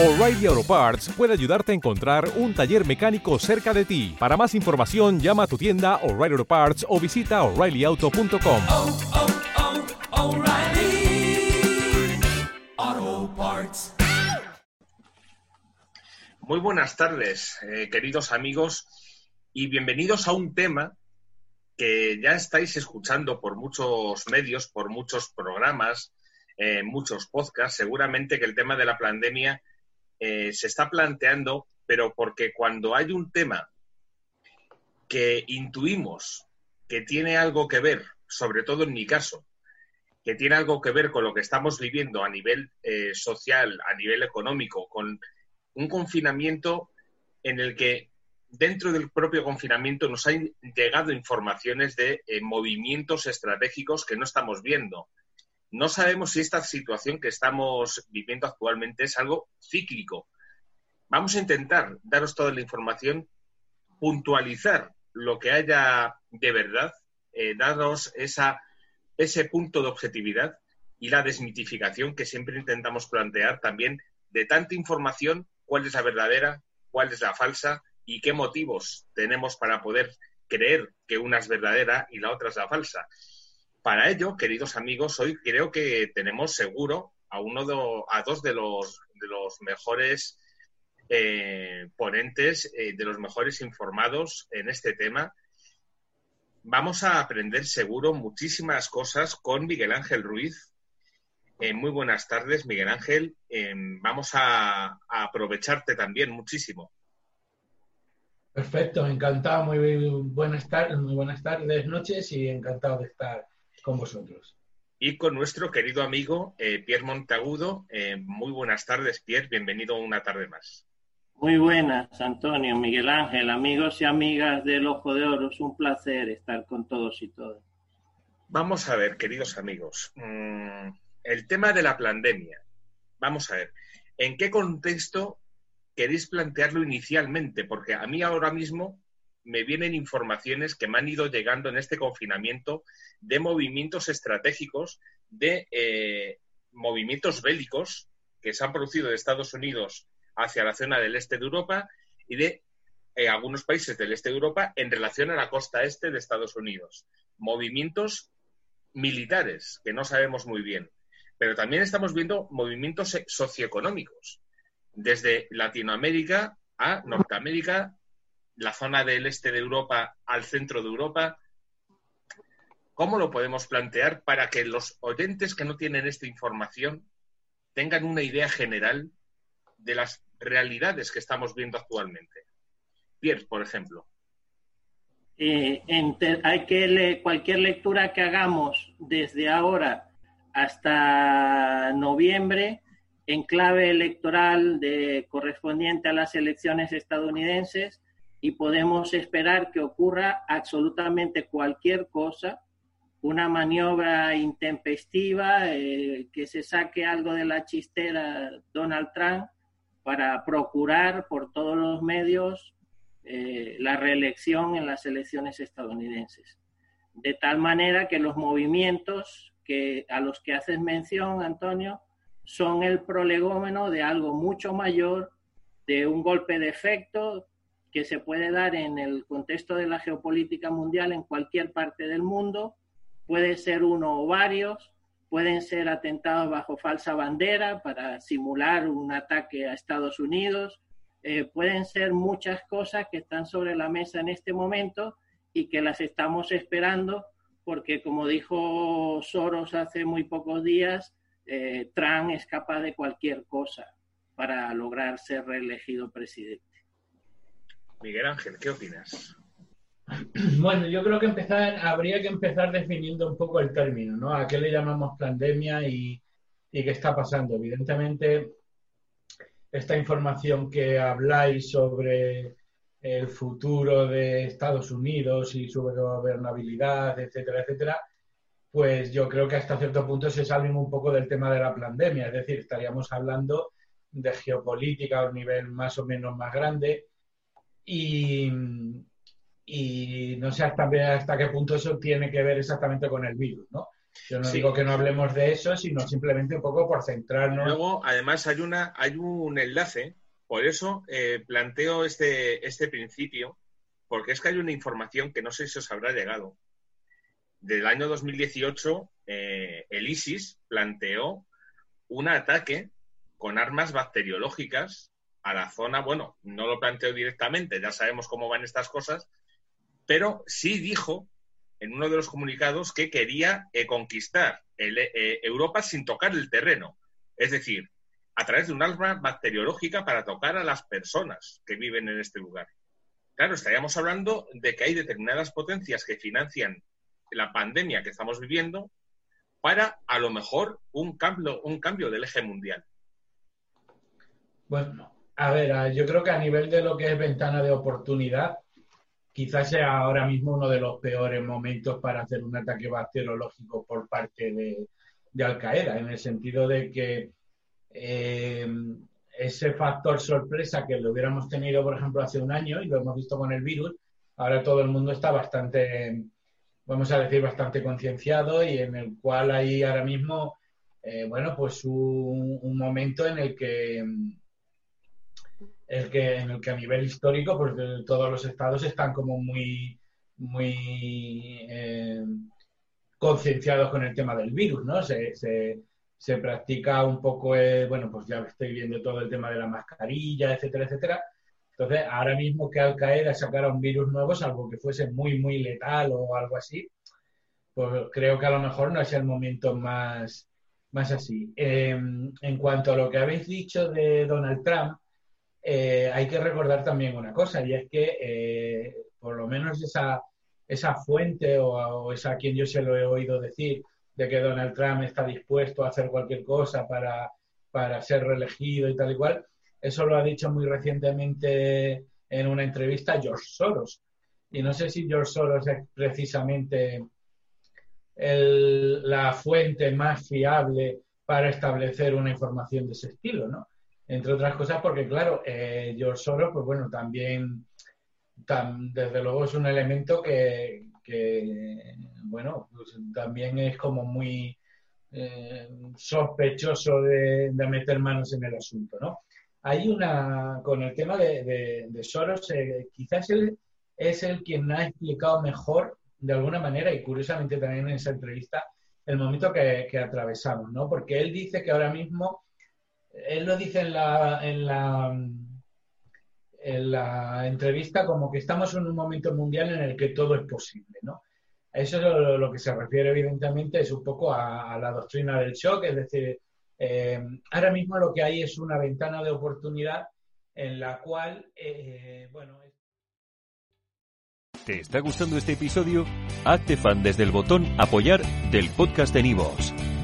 O'Reilly Auto Parts puede ayudarte a encontrar un taller mecánico cerca de ti. Para más información, llama a tu tienda O'Reilly Auto Parts o visita oreillyauto.com. oh, oh, O'Reilly Auto Parts. Muy buenas tardes, eh, queridos amigos, y bienvenidos a un tema que ya estáis escuchando por muchos medios, por muchos programas, eh, muchos podcasts. Seguramente que el tema de la pandemia eh, se está planteando, pero porque cuando hay un tema que intuimos que tiene algo que ver, sobre todo en mi caso, que tiene algo que ver con lo que estamos viviendo a nivel eh, social, a nivel económico, con un confinamiento en el que dentro del propio confinamiento nos han llegado informaciones de eh, movimientos estratégicos que no estamos viendo. No sabemos si esta situación que estamos viviendo actualmente es algo cíclico. Vamos a intentar daros toda la información, puntualizar lo que haya de verdad, eh, daros ese punto de objetividad y la desmitificación que siempre intentamos plantear también de tanta información, cuál es la verdadera, cuál es la falsa y qué motivos tenemos para poder creer que una es verdadera y la otra es la falsa. Para ello, queridos amigos, hoy creo que tenemos seguro a uno de, a dos de los, mejores eh, ponentes, eh, de los mejores informados en este tema. Vamos a aprender seguro muchísimas cosas con Miguel Ángel Ruiz. Eh, muy buenas tardes, Miguel Ángel. Vamos a, a aprovecharte también muchísimo. Perfecto, encantado, muy buenas tardes, muy buenas tardes, noches y encantado de estar con vosotros. Y con nuestro querido amigo eh, Pierre Montagudo. Eh, muy buenas tardes, Pierre, bienvenido una tarde más. Muy buenas, Antonio, Miguel Ángel, amigos y amigas del Ojo de Oro. Es un placer estar con todos y todas. Vamos a ver, queridos amigos, mmm, el tema de la pandemia. Vamos a ver, ¿en qué contexto queréis plantearlo inicialmente? Porque a mí ahora mismo me vienen informaciones que me han ido llegando en este confinamiento de movimientos estratégicos, de eh, movimientos bélicos que se han producido de Estados Unidos hacia la zona del este de Europa y de eh, algunos países del este de Europa en relación a la costa este de Estados Unidos. Movimientos militares que no sabemos muy bien. Pero también estamos viendo movimientos socioeconómicos, desde Latinoamérica a Norteamérica, la zona del este de Europa al centro de Europa. ¿Cómo lo podemos plantear para que los oyentes que no tienen esta información tengan una idea general de las realidades que estamos viendo actualmente? Pierre, por ejemplo. Eh, hay que cualquier lectura que hagamos desde ahora hasta noviembre en clave electoral correspondiente a las elecciones estadounidenses y podemos esperar que ocurra absolutamente cualquier cosa, una maniobra intempestiva, eh, que se saque algo de la chistera Donald Trump para procurar por todos los medios eh, la reelección en las elecciones estadounidenses. De tal manera que los movimientos que, a los que haces mención, Antonio, son el prolegómeno de algo mucho mayor, de un golpe de efecto que se puede dar en el contexto de la geopolítica mundial en cualquier parte del mundo. Puede ser uno o varios, pueden ser atentados bajo falsa bandera para simular un ataque a Estados Unidos, eh, pueden ser muchas cosas que están sobre la mesa en este momento y que las estamos esperando porque, como dijo Soros hace muy pocos días, eh, Trump es capaz de cualquier cosa para lograr ser reelegido presidente. Miguel Ángel, ¿qué opinas? Bueno, yo creo que empezar, habría que empezar definiendo un poco el término, ¿no? ¿A qué le llamamos pandemia y, y qué está pasando? Evidentemente, esta información que habláis sobre el futuro de Estados Unidos y su gobernabilidad, etcétera, etcétera, pues yo creo que hasta cierto punto se salen un poco del tema de la pandemia, es decir, estaríamos hablando de geopolítica a un nivel más o menos más grande y, y no sé hasta, hasta qué punto eso tiene que ver exactamente con el virus, ¿no? Yo no Sí. digo que no hablemos de eso, sino simplemente un poco por centrarnos. Luego, además, hay, una, hay un enlace, por eso eh, planteo este, este principio, porque es que hay una información que no sé si os habrá llegado. Del año 2018, eh, el ISIS planteó un ataque con armas bacteriológicas a la zona, bueno, no lo planteó directamente, ya sabemos cómo van estas cosas, pero sí dijo en uno de los comunicados que quería eh, conquistar eh, Europa sin tocar el terreno. Es decir, a través de un arma bacteriológica para tocar a las personas que viven en este lugar. Claro, estaríamos hablando de que hay determinadas potencias que financian la pandemia que estamos viviendo para, a lo mejor, un cambio, un cambio del eje mundial. Bueno, a ver, yo creo que a nivel de lo que es ventana de oportunidad, quizás sea ahora mismo uno de los peores momentos para hacer un ataque bacteriológico por parte de, de Al Qaeda, en el sentido de que eh, ese factor sorpresa que lo hubiéramos tenido, por ejemplo, hace un año, y lo hemos visto con el virus, ahora todo el mundo está bastante, vamos a decir, bastante concienciado y en el cual hay ahora mismo, eh, bueno, pues un momento en el que el que, en el que a nivel histórico, pues todos los estados están como muy, muy eh, concienciados con el tema del virus, ¿no? Se, se, se practica un poco, eh, bueno, pues ya estoy viendo todo el tema de la mascarilla, etcétera, etcétera. Entonces, ahora mismo que Al Qaeda sacara un virus nuevo, salvo que fuese muy, muy letal o algo así, pues creo que a lo mejor no es el momento más, más así. Eh, en cuanto a lo que habéis dicho de Donald Trump, eh, hay que recordar también una cosa, y es que eh, por lo menos esa, esa fuente o, esa a quien yo se lo he oído decir de que Donald Trump está dispuesto a hacer cualquier cosa para, para ser reelegido y tal y cual, eso lo ha dicho muy recientemente en una entrevista George Soros. Y no sé si George Soros es precisamente la fuente más fiable para establecer una información de ese estilo, ¿no? Entre otras cosas porque, claro, eh, George Soros, pues bueno, también, tam- desde luego es un elemento que, que, bueno, pues también es como muy eh, sospechoso de, de meter manos en el asunto, ¿no? Hay una, con el tema de, de- de Soros, eh, quizás él es el quien ha explicado mejor, de alguna manera, y curiosamente también en esa entrevista, el momento que, que atravesamos, ¿no? Porque él dice que ahora mismo, él lo dice en la, en la, en la entrevista como que estamos en un momento mundial en el que todo es posible, ¿no? Eso es lo, que se refiere, evidentemente, es un poco a, la doctrina del shock, es decir, eh, ahora mismo lo que hay es una ventana de oportunidad en la cual, eh, bueno, ¿Te está gustando este episodio? Hazte fan desde el botón Apoyar del podcast de Nivos.